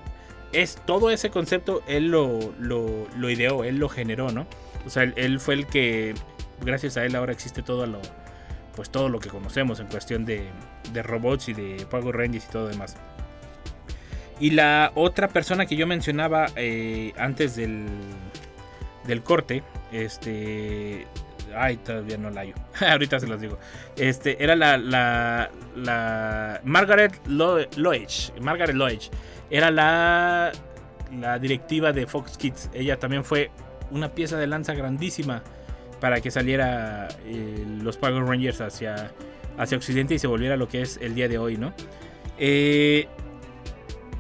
Es todo ese concepto, él lo, lo, ideó, él lo generó, ¿no? O sea, él, fue el que, gracias a él ahora existe todo lo, pues todo lo que conocemos en cuestión de, de robots y de Power Rangers y todo demás. Y la otra persona que yo mencionaba eh, antes del, del corte, este. Ay, todavía no la hallo. Ahorita se los digo. Este, era la. la, Margaret Lo-. Margaret Loech. Era la. La directiva de Fox Kids. Ella también fue una pieza de lanza grandísima para que saliera eh, los Power Rangers hacia, hacia Occidente y se volviera lo que es el día de hoy, ¿no? Eh,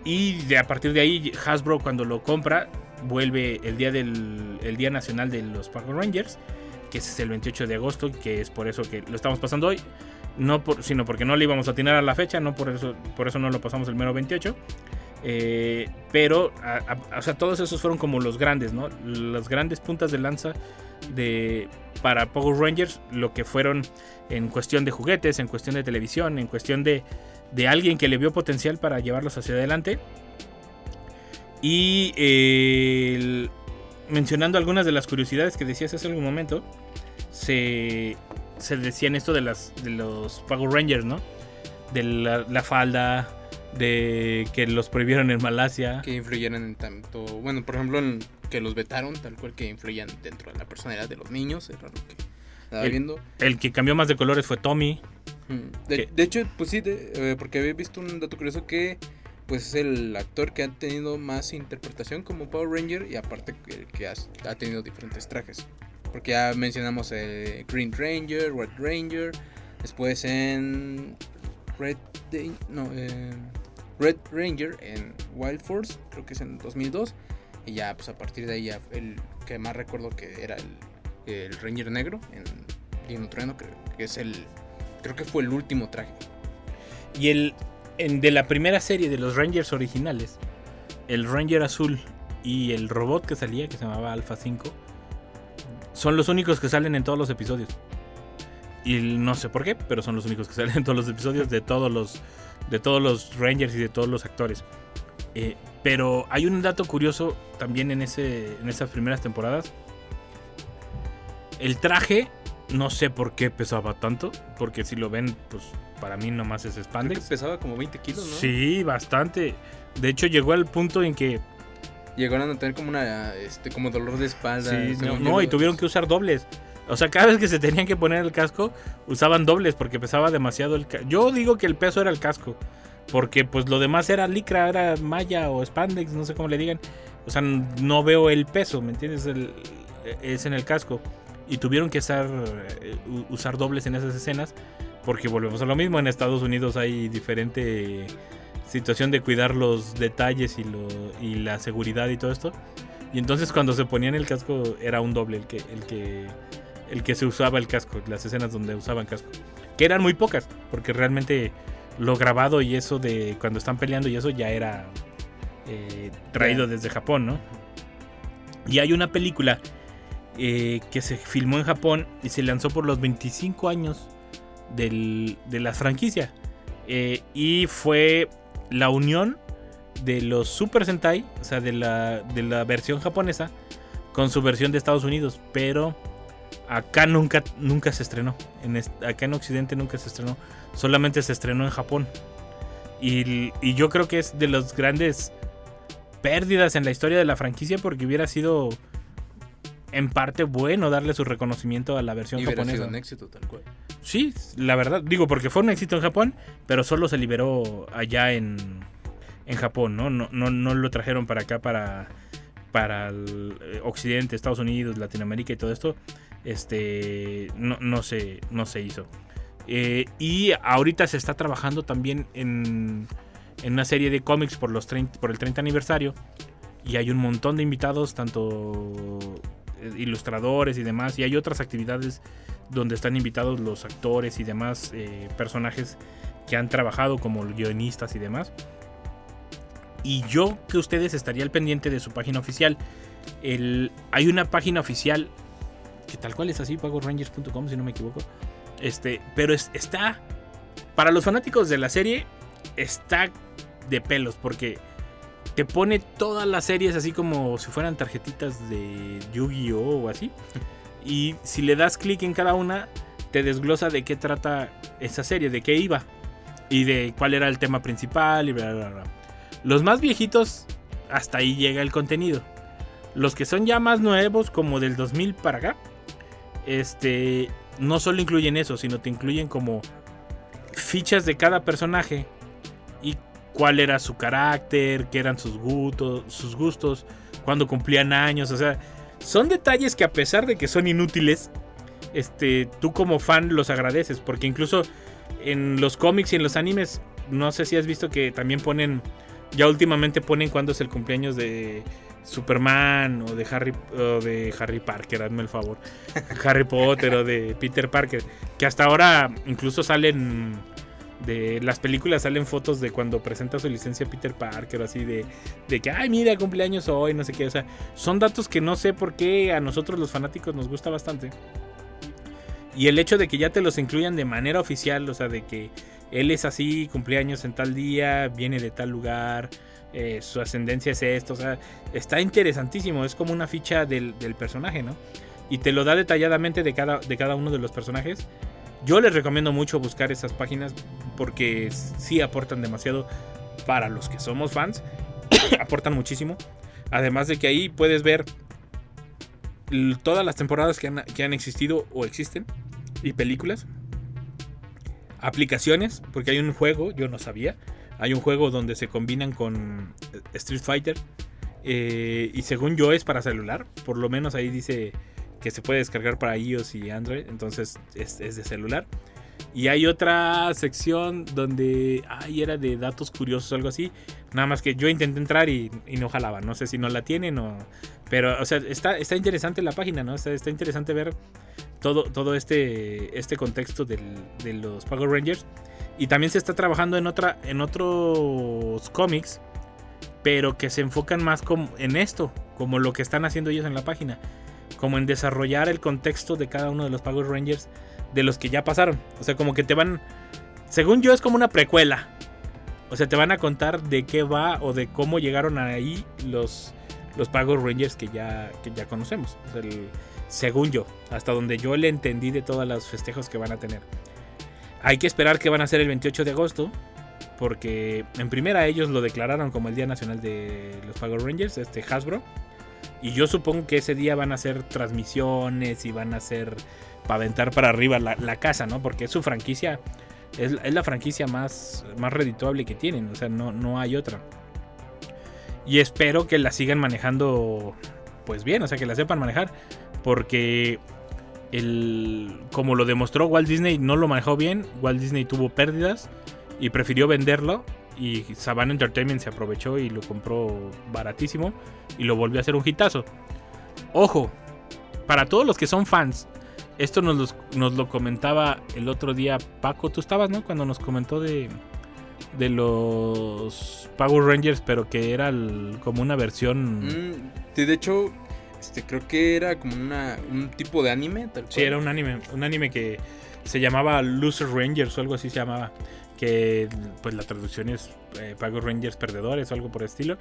y a partir de ahí, Hasbro cuando lo compra, vuelve el día, del, el día nacional de los Power Rangers, que es el 28 de agosto, que es por eso que lo estamos pasando hoy. No por, sino porque no le íbamos a atinar a la fecha, no por eso, por eso no lo pasamos el mero 28. Eh, pero, o sea, todos esos fueron como los grandes, ¿no? Las grandes puntas de lanza de, para Power Rangers, lo que fueron en cuestión de juguetes, en cuestión de televisión, en cuestión de, de alguien que le vio potencial para llevarlos hacia adelante. Y eh, mencionando algunas de las curiosidades que decías hace algún momento, se, se decían esto de, las, de los Power Rangers, ¿no? De la falda, de que los prohibieron en Malasia. Que influyeran en tanto. Bueno, por ejemplo, en que los vetaron, tal cual que influían dentro de la personalidad de los niños. Era lo que estaba El- viendo. El que cambió más de colores fue Tommy. Mm. De, hecho, pues sí, de- eh, porque había visto un dato curioso que pues es el actor que ha tenido más interpretación como Power Ranger y aparte el que has- ha, tenido diferentes trajes. Porque ya mencionamos el Green Ranger, Red Ranger, después en Red, Dan- no, en Red Ranger en Wild Force, creo que es en 2002. Y ya, pues a partir de ahí, ya el que más recuerdo que era el, Ranger Negro en Dino Trueno, creo que es el Creo que fue el último traje. Y el en- de la primera serie de los Rangers originales, el Ranger azul y el robot que salía, que se llamaba Alpha 5, son los únicos que salen en todos los episodios. Y no sé por qué, pero son los únicos que salen en todos los episodios de todos los, de todos los Rangers y de todos los actores. Eh, pero hay un dato curioso también en, ese, en esas primeras temporadas. El traje, no sé por qué pesaba tanto, porque si lo ven, pues para mí nomás es Creo que spandex. pesaba como 20 kilos, ¿no? Sí, bastante. De hecho, llegó al punto en que Llegaron a tener como una, este, como dolor de espalda. Sí, no, no, y tuvieron que usar dobles. O sea, cada vez que se tenían que poner el casco, usaban dobles porque pesaba demasiado el casco. Yo digo que el peso era el casco. Porque pues lo demás era licra, era malla o spandex, no sé cómo le digan. O sea, no veo el peso, ¿me entiendes? El- es en el casco. Y tuvieron que eh, usar dobles en esas escenas. Porque volvemos a lo mismo. En Estados Unidos hay diferente situación de cuidar los detalles y, lo, y la seguridad y todo esto. Y entonces cuando se ponían el casco era un doble el que, el que, el que se usaba el casco, las escenas donde usaban casco. Que eran muy pocas, porque realmente lo grabado y eso de cuando están peleando y eso ya era eh, traído desde Japón, ¿no? Y hay una película eh, que se filmó en Japón y se lanzó por los 25 años del- de la franquicia. Eh, y fue la unión de los Super Sentai, o sea, de la, de la versión japonesa, con su versión de Estados Unidos. Pero acá nunca, nunca se estrenó. En acá en Occidente nunca se estrenó. Solamente se estrenó en Japón. Y, y yo creo que es de las grandes pérdidas en la historia de la franquicia porque hubiera sido en parte bueno darle su reconocimiento a la versión Y hubiera japonesa. sido un éxito tal cual. Sí, la verdad, digo porque fue un éxito en Japón, pero solo se liberó allá en, en Japón, ¿no? No, no, no lo trajeron para acá, para, para eh, Occidente, Estados Unidos, Latinoamérica y todo esto. Este, no, no, se, no se hizo. Eh, y ahorita se está trabajando también en, en una serie de cómics por, los 30 por el 30 aniversario. Y hay un montón de invitados, tanto eh, ilustradores y demás. Y hay otras actividades donde están invitados los actores y demás personajes que han trabajado como guionistas y demás. Y yo que ustedes estaría al pendiente de su página oficial. El, hay una página oficial que tal cual es así, pagorangers.com si no me equivoco. Este, pero es- está para los fanáticos de la serie está de pelos porque te pone todas las series así como si fueran tarjetitas de Yu-Gi-Oh o así. Y si le das clic en cada una, te desglosa de qué trata esa serie, de qué iba. Y de cuál era el tema principal y bla, bla, bla. Los más viejitos, hasta ahí llega el contenido. Los que son ya más nuevos, como del 2000 para acá, este, no solo incluyen eso, sino te incluyen como fichas de cada personaje y cuál era su carácter, qué eran sus gustos, sus gustos, cuándo cumplían años, o sea, son detalles que a pesar de que son inútiles, este, tú como fan los agradeces, porque incluso en los cómics y en los animes, no sé si has visto que también ponen, ya últimamente ponen cuándo es el cumpleaños de Superman o de Harry, o de Harry Parker, hazme el favor, Harry Potter o de Peter Parker, que hasta ahora incluso salen de las películas salen fotos de cuando presenta su licencia Peter Parker, así de, de que, ay, mira, cumpleaños hoy, no sé qué. O sea, son datos que no sé por qué a nosotros los fanáticos nos gusta bastante. Y el hecho de que ya te los incluyan de manera oficial, o sea, de que él es así, cumpleaños en tal día, viene de tal lugar, eh, su ascendencia es esto, o sea, está interesantísimo, es como una ficha del, del personaje, ¿no? Y te lo da detalladamente de cada, de cada uno de los personajes. Yo les recomiendo mucho buscar esas páginas porque sí aportan demasiado para los que somos fans. aportan muchísimo. Además de que ahí puedes ver todas las temporadas que han, que han existido o existen y películas. Aplicaciones, porque hay un juego, yo no sabía. Hay un juego donde se combinan con eh, Street Fighter. eh, y según yo es para celular. Por lo menos ahí dice que se puede descargar para iOS y Android. Entonces es, es de celular. Y hay otra sección donde ay, era de datos curiosos o algo así. Nada más que yo intenté entrar y, y no jalaba. No sé si no la tienen o. Pero, o sea, está, está interesante la página, ¿no? Está, está interesante ver todo, todo este, este contexto de los Power Rangers. Y también se está trabajando en, otra, en otros cómics, pero que se enfocan más como en esto, como lo que están haciendo ellos en la página. Como en desarrollar el contexto de cada uno de los Power Rangers de los que ya pasaron. O sea, como que te van, según yo es como una precuela. O sea, te van a contar de qué va o de cómo llegaron ahí los, los Power Rangers que ya, que ya conocemos. Según yo, hasta donde yo le entendí de todos los festejos que van a tener. Hay que esperar que van a ser el 28 de agosto. Porque en primera ellos lo declararon como el Día Nacional de los Power Rangers, este Hasbro. Y yo supongo que ese día van a hacer transmisiones y van a hacer para aventar para arriba la, casa, ¿no? Porque es su franquicia, es, es la franquicia más, más redituable que tienen, o sea, no, no hay otra. Y espero que la sigan manejando, pues bien, o sea, que la sepan manejar, porque el, como lo demostró Walt Disney, no lo manejó bien, Walt Disney tuvo pérdidas y prefirió venderlo. Y Saban Entertainment se aprovechó y lo compró baratísimo y lo volvió a hacer un hitazo. Ojo, para todos los que son fans, esto nos, los- nos lo comentaba el otro día Paco, tú estabas, ¿no? Cuando nos comentó de, de los Power Rangers, pero que era el- como una versión... Mm, sí, de hecho, este, creo que era como una, un tipo de anime. Tal Sí, era un anime, un anime que se llamaba Loser Rangers o algo así se llamaba. Que pues la traducción es eh, Power Rangers perdedores o algo por el estilo.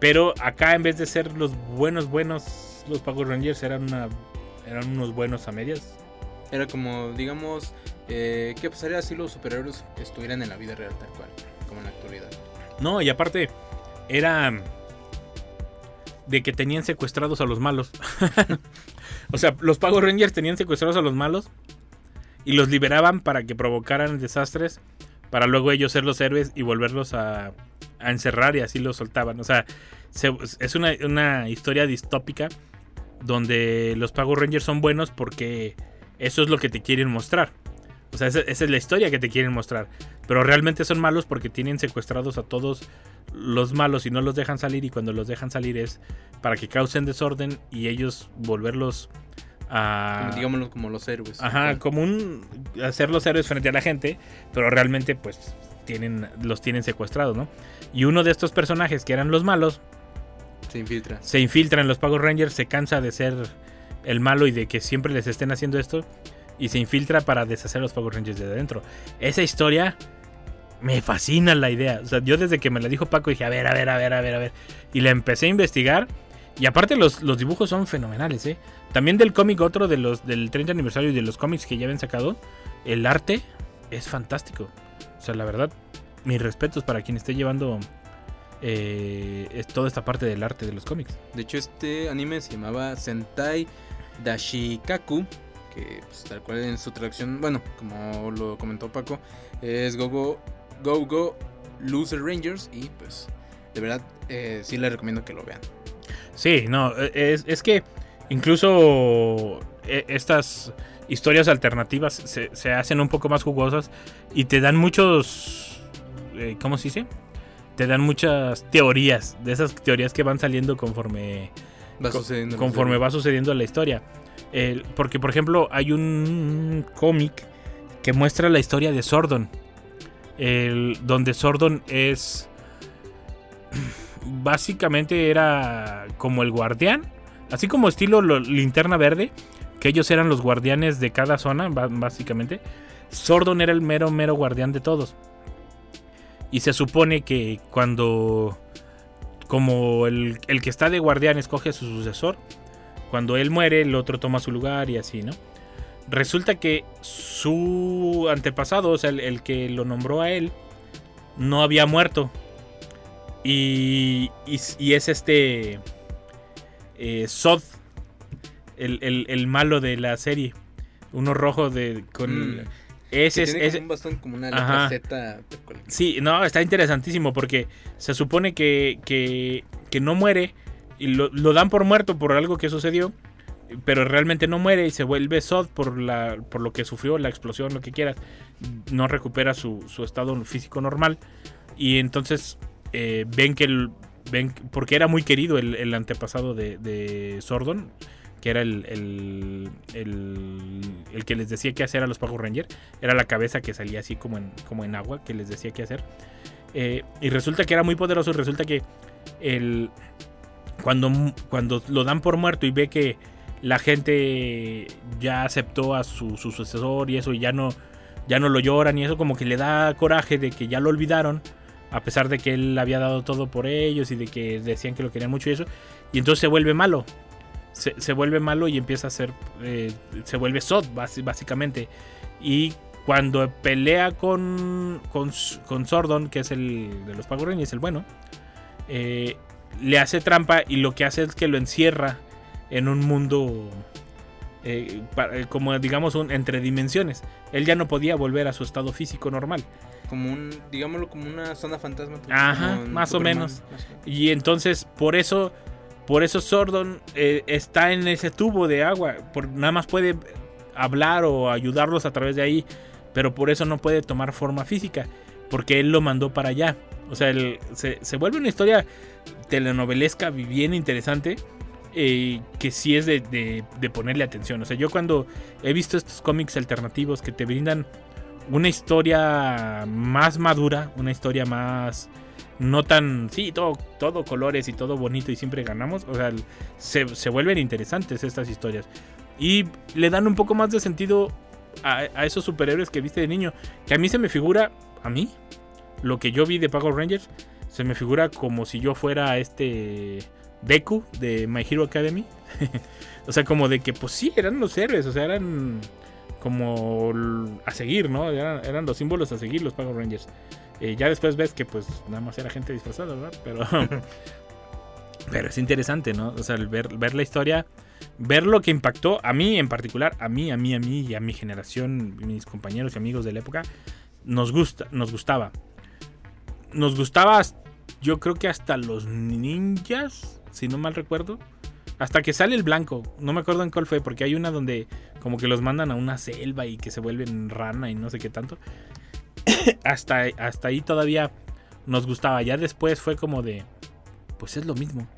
Pero acá en vez de ser los buenos, buenos, los Power Rangers eran, una, eran unos buenos a medias. Era como, digamos, eh, ¿qué pasaría si los superhéroes estuvieran en la vida real tal cual? Como en la actualidad. No, y aparte era de que tenían secuestrados a los malos. o sea, los Power Rangers tenían secuestrados a los malos y los liberaban para que provocaran desastres para luego ellos ser los héroes y volverlos a, encerrar y así los soltaban. O sea, se- es una, historia distópica donde los Power Rangers son buenos porque eso es lo que te quieren mostrar. O sea, esa es la historia que te quieren mostrar. Pero realmente son malos porque tienen secuestrados a todos los malos y no los dejan salir. Y cuando los dejan salir es para que causen desorden y ellos volverlos a. Digámoslo como los héroes. Ajá, como un. hacer los héroes frente a la gente. Pero realmente, pues. Tienen, los tienen secuestrados, ¿no? Y uno de estos personajes que eran los malos Se infiltra. se infiltra en los Power Rangers, se cansa de ser el malo y de que siempre les estén haciendo esto. Y se infiltra para deshacer los Power Rangers de adentro. Esa historia me fascina la idea. O sea, yo desde que me la dijo Paco dije, a ver, a ver, a ver, a ver, a ver. Y la empecé a investigar. Y aparte los, los dibujos son fenomenales, ¿eh? También del cómic otro de los, del 30 aniversario y de los cómics que ya habían sacado. El arte es fantástico. O sea, la verdad, mis respetos para quien esté llevando eh, es toda esta parte del arte de los cómics. De hecho, este anime se llamaba Sentai Dashikaku. Que pues, tal cual en su traducción, bueno, como lo comentó Paco, es Go Go Go, Go Loser Rangers. Y pues, de verdad, eh, sí les recomiendo que lo vean. Sí, no, e, es, es que incluso eh, estas historias alternativas se, se hacen un poco más jugosas y te dan muchos, eh, ¿cómo se dice? Te dan muchas teorías, de esas teorías que van saliendo conforme, Va sucediendo. conforme va sucediendo la historia. Porque, por ejemplo, hay un cómic que muestra la historia de Sordon. El, donde Sordon es. Básicamente era como el guardián. Así como estilo lo- linterna verde. Que ellos eran los guardianes de cada zona, básicamente. Sordon era el mero, mero guardián de todos. Y se supone que cuando. Como el, el que está de guardián escoge a su sucesor. Cuando él muere, el otro toma su lugar y así, ¿no? Resulta que su antepasado, o sea, el, el que lo nombró a él, no había muerto. Y, y, y es este. eh, Sod, el, el- el malo de la serie. Uno rojo de. con. Mm. Ese Que es. tiene ese- como un bastón como una letra Z. Sí, no, está interesantísimo porque se supone que, que, que no muere y lo, lo dan por muerto por algo que sucedió, pero realmente no muere y se vuelve Sod por, la, por lo que sufrió, la explosión, lo que quieras. No recupera su, su estado físico normal y entonces eh, ven que el, ven porque era muy querido el, el antepasado de, de Sordon, que era el, el, el, que les decía qué hacer a los Power Rangers. Era la cabeza que salía así como en, como en agua, que les decía qué hacer. Eh, y resulta que era muy poderoso. Y resulta que el, cuando, cuando lo dan por muerto y ve que la gente ya aceptó a su, su sucesor y eso y ya no, ya no lo lloran y eso como que le da coraje de que ya lo olvidaron, a pesar de que él había dado todo por ellos y de que decían que lo querían mucho y eso, y entonces se vuelve malo. Se, vuelve malo y empieza a ser. eh, se vuelve Sod, básicamente. Y cuando pelea con, con, Sordon, que es el de los Power Rangers, el bueno, eh, le hace trampa y lo que hace es que lo encierra en un mundo. eh, como digamos un, entre dimensiones. Él ya no podía volver a su estado físico normal. Como un, digámoslo, como una zona fantasma. pues, Ajá, más o Superman, menos. más o menos. Y entonces, por eso, por eso Sordon eh, está en ese tubo de agua. Por, nada más puede hablar o ayudarlos a través de ahí. Pero por eso no puede tomar forma física. Porque él lo mandó para allá. O sea, se, se vuelve una historia telenovelesca bien interesante. eh, que sí es de, de- de ponerle atención. O sea, yo cuando he visto estos cómics alternativos que te brindan una historia más madura, una historia más no tan, sí, todo, todo colores y todo bonito y siempre ganamos. O sea, se, se vuelven interesantes estas historias. Y le dan un poco más de sentido a, esos superhéroes que viste de niño. Que a mí se me figura, a mí, lo que yo vi de Power Rangers, se me figura como si yo fuera este Deku de My Hero Academy. o sea, como de que, pues sí, eran los héroes, o sea, eran como a seguir, ¿no? Eran, los símbolos a seguir los Power Rangers. Eh, ya después ves que pues nada más era gente disfrazada, ¿verdad? Pero, pero es interesante, ¿no? O sea, ver, ver la historia, ver lo que impactó a mí en particular, a mí, a mí, a mí y a mi generación, mis compañeros y amigos de la época, nos gusta, nos gustaba. Nos gustaba, yo creo que hasta los ninjas, si no mal recuerdo. Hasta que sale el blanco. No me acuerdo en cuál fue, porque hay una donde como que los mandan a una selva y que se vuelven rana y no sé qué tanto. hasta, hasta ahí todavía nos gustaba. Ya después fue como de, pues es lo mismo.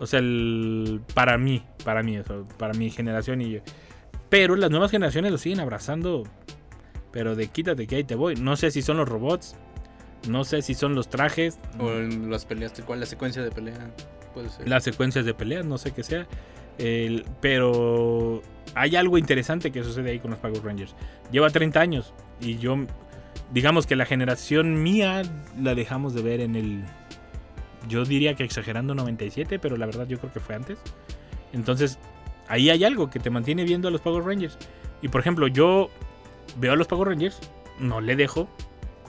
O sea, el- para mí, para mí, eso, para mi generación y yo. Pero las nuevas generaciones lo siguen abrazando. Pero de quítate que ahí te voy. No sé si son los robots. No sé si son los trajes. O las peleas, tal cual, la secuencia de pelea. Puede ser. las secuencias de peleas, no sé qué sea. Pero hay algo interesante que sucede ahí con los Power Rangers. Lleva 30 años y yo, digamos que la generación mía la dejamos de ver en el, yo diría que exagerando 97, pero la verdad yo creo que fue antes. Entonces, ahí hay algo que te mantiene viendo a los Power Rangers. Y por ejemplo, yo veo a los Power Rangers, no le dejo,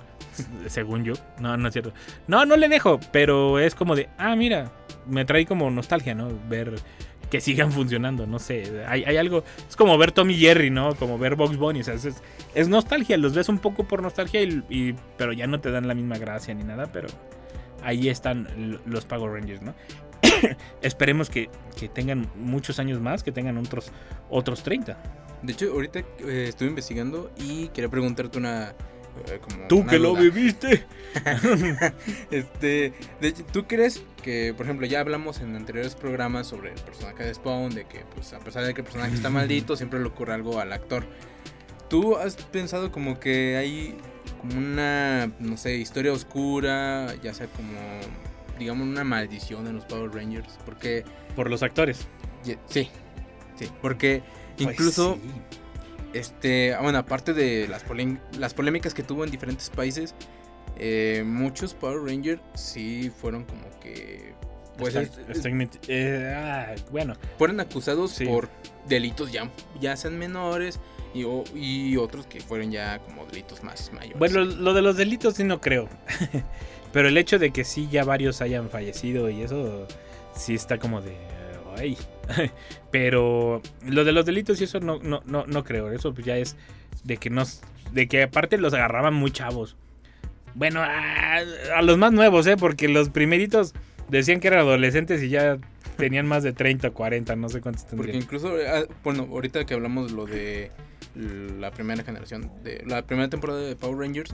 según yo. No, no es cierto. No, no le dejo, pero es como de, ah, mira, me trae como nostalgia, ¿no? Ver que sigan funcionando, no sé. Hay, hay algo, es como ver Tommy Jerry, ¿no? Como ver Box Bunny, o sea, es, es- nostalgia, los ves un poco por nostalgia, y, y- pero ya no te dan la misma gracia ni nada, pero ahí están los Power Rangers, ¿no? Esperemos que, que tengan muchos años más, que tengan otros, otros 30. De hecho, ahorita eh, estuve investigando y quería preguntarte una. eh, como Tú una que lo viviste. Este, de hecho, ¿tú crees que, por ejemplo, ya hablamos en anteriores programas sobre el personaje de Spawn, de que, pues, a pesar de que el personaje está maldito, siempre le ocurre algo al actor? ¿Tú has pensado como que hay como una, no sé, historia oscura, ya sea como, digamos, una maldición en los Power Rangers? Porque, Por los actores. sí, sí, porque Pues incluso... sí. Este, ah, bueno, aparte de las, las polémicas que tuvo en diferentes países, eh, muchos Power Rangers sí fueron como que. Pues es- eh, ah, bueno, fueron acusados Sí. por delitos ya, ya sean menores y, y otros que fueron ya como delitos más mayores. Bueno, lo de los delitos sí no creo. Pero el hecho de que sí ya varios hayan fallecido y eso sí está como de... Ay. Pero lo de los delitos y eso no, no, no, no creo. Eso ya es de que nos... De que aparte los agarraban muy chavos. Bueno, a, a los más nuevos, ¿eh? Porque los primeritos decían que eran adolescentes y ya tenían más de 30 o 40, no sé cuántos Porque tendrían. incluso, ah, bueno, ahorita que hablamos lo de la primera generación, de la primera temporada de Power Rangers,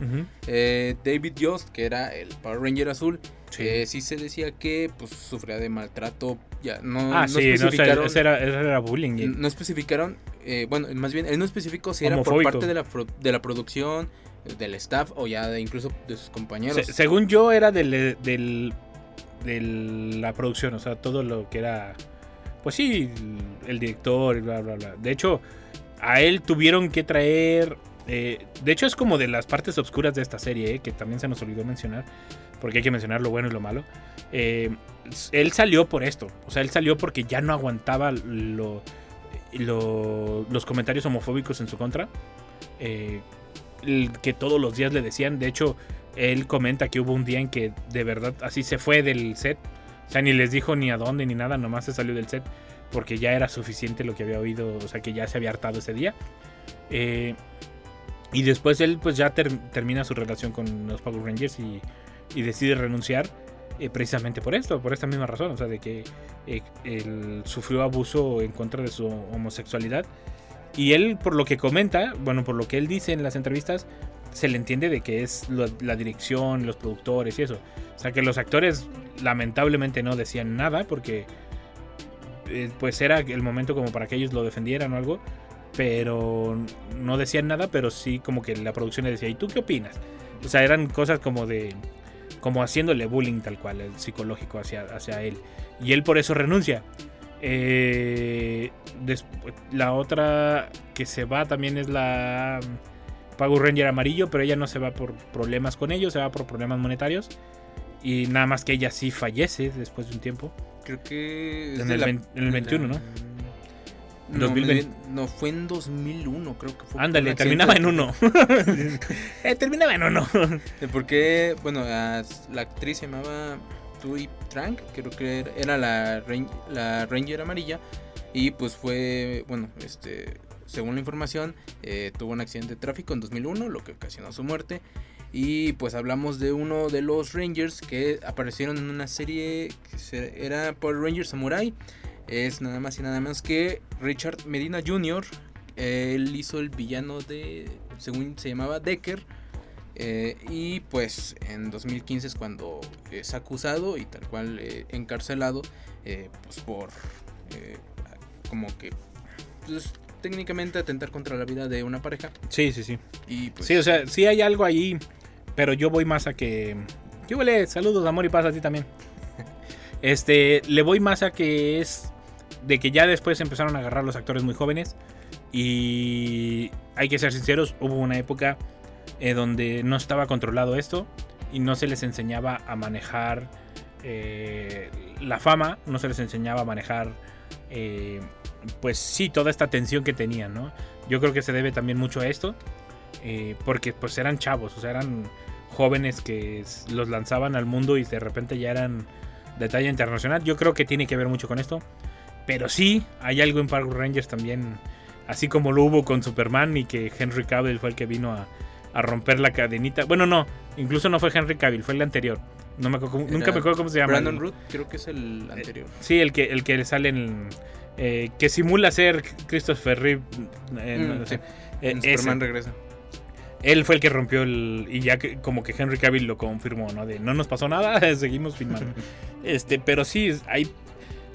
eh, David Yost, que era el Power Ranger azul, Sí. Eh, sí se decía que pues sufría de maltrato. Ya no, ah, no sí, no, especificaron. ese era, ese era bullying. no especificaron. eh, bueno, más bien, él no especificó si era por parte de la, de la producción, del staff o ya de, incluso de sus compañeros. Se- según yo era del, del, de la producción, o sea, todo lo que era pues sí, el, director y bla, bla, bla. De hecho, a él tuvieron que traer... eh, de hecho, es como de las partes oscuras de esta serie, eh, que también se nos olvidó mencionar, porque hay que mencionar lo bueno y lo malo. Eh, él salió por esto, o sea, él salió porque ya no aguantaba lo, lo- los comentarios homofóbicos en su contra, eh, que todos los días le decían. De hecho, él comenta que hubo un día en que de verdad así se fue del set, o sea, ni les dijo ni a dónde ni nada, nomás se salió del set porque ya era suficiente lo que había oído, o sea, que ya se había hartado ese día. Eh, y después él pues ya ter- termina su relación con los Power Rangers y, y decide renunciar eh, precisamente por esto, por esta misma razón, o sea, de que eh, él sufrió abuso en contra de su homosexualidad. Y él, por lo que comenta, bueno, por lo que él dice en las entrevistas, se le entiende de que es la dirección, los productores y eso. O sea, que los actores lamentablemente no decían nada porque eh, pues era el momento como para que ellos lo defendieran o algo. Pero no decían nada, pero sí como que la producción le decía, ¿y tú qué opinas? O sea, eran cosas como de... Como haciéndole bullying tal cual, el psicológico hacia, hacia él. Y él por eso renuncia. Eh, la otra que se va también es la Power Ranger amarillo, pero ella no se va por problemas con ellos, se va por problemas monetarios. Y nada más que ella sí fallece después de un tiempo. Creo que. En el la- vein- en el de 21, ¿no? No, 2020. me- no, fue en 2001, creo que fue. Ándale, un terminaba en uno. Eh, terminaba en uno. Eh, Porque, bueno, la actriz se llamaba Trank, creo que era- la, ran- la Ranger amarilla. Y pues fue, bueno, este, según la información, eh, tuvo un accidente de tráfico en 2001, lo que ocasionó su muerte. Y pues hablamos de uno de los Rangers que aparecieron en una serie que era Power Rangers Samurai. Es nada más y nada menos que Richard Medina Jr. Él hizo el villano de, según se llamaba Decker. Eh, y pues en 2015 es cuando es acusado y tal cual eh, encarcelado eh, pues por eh, como que pues, técnicamente atentar contra la vida de una pareja Sí, sí, sí. y pues Sí, o sea, sí hay algo ahí, pero yo voy más a que... ¿Qué huele? Saludos, amor y paz a ti también. Este, le voy más a que es de que ya después empezaron a agarrar los actores muy jóvenes y hay que ser sinceros, hubo una época eh, donde no estaba controlado esto y no se les enseñaba a manejar eh, la fama, no se les enseñaba a manejar, eh, pues sí, toda esta tensión que tenían, ¿no? Yo creo que se debe también mucho a esto, porque pues eran chavos, o sea, eran jóvenes que los lanzaban al mundo y de repente ya eran de talla internacional. Yo creo que tiene que ver mucho con esto, pero sí, hay algo en Power Rangers también, así como lo hubo con Superman y que Henry Cavill fue el que vino a, a romper la cadenita. Bueno, no, incluso no fue Henry Cavill, fue el anterior. No me acuerdo nunca me acuerdo cómo se llama. Brandon Root creo que es el anterior Sí, el que, el que sale en. eh, que simula ser Christopher Reeve. eh, Mm, no sé. sí. Eh. Superman regresa Él fue el que rompió el. Y ya que como que Henry Cavill lo confirmó, ¿no? De no nos pasó nada, seguimos filmando. este, pero sí, hay.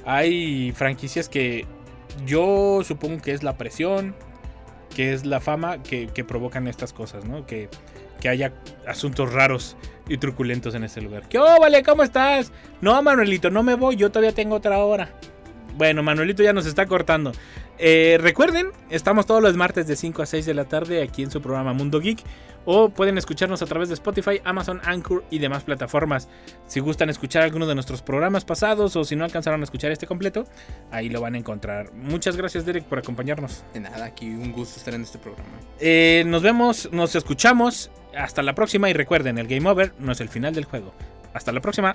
Hay franquicias que yo supongo que es la presión, que es la fama que, que provocan estas cosas, ¿no? Que, que haya asuntos raros y truculentos en ese lugar. ¿Qué oh, vale? ¿Cómo estás? No, Manuelito, no me voy, yo todavía tengo otra hora. Bueno, Manuelito ya nos está cortando. Eh, recuerden, estamos todos los martes de 5 a 6 de la tarde aquí en su programa Mundo Geek. O pueden escucharnos a través de Spotify, Amazon, Anchor y demás plataformas. Si gustan escuchar alguno de nuestros programas pasados o si no alcanzaron a escuchar este completo, ahí lo van a encontrar. Muchas gracias Derek por acompañarnos. de nada aquí un gusto estar en este programa Eh, nos vemos, nos escuchamos. Hasta la próxima y recuerden, el Game Over no es el final del juego. Hasta la próxima.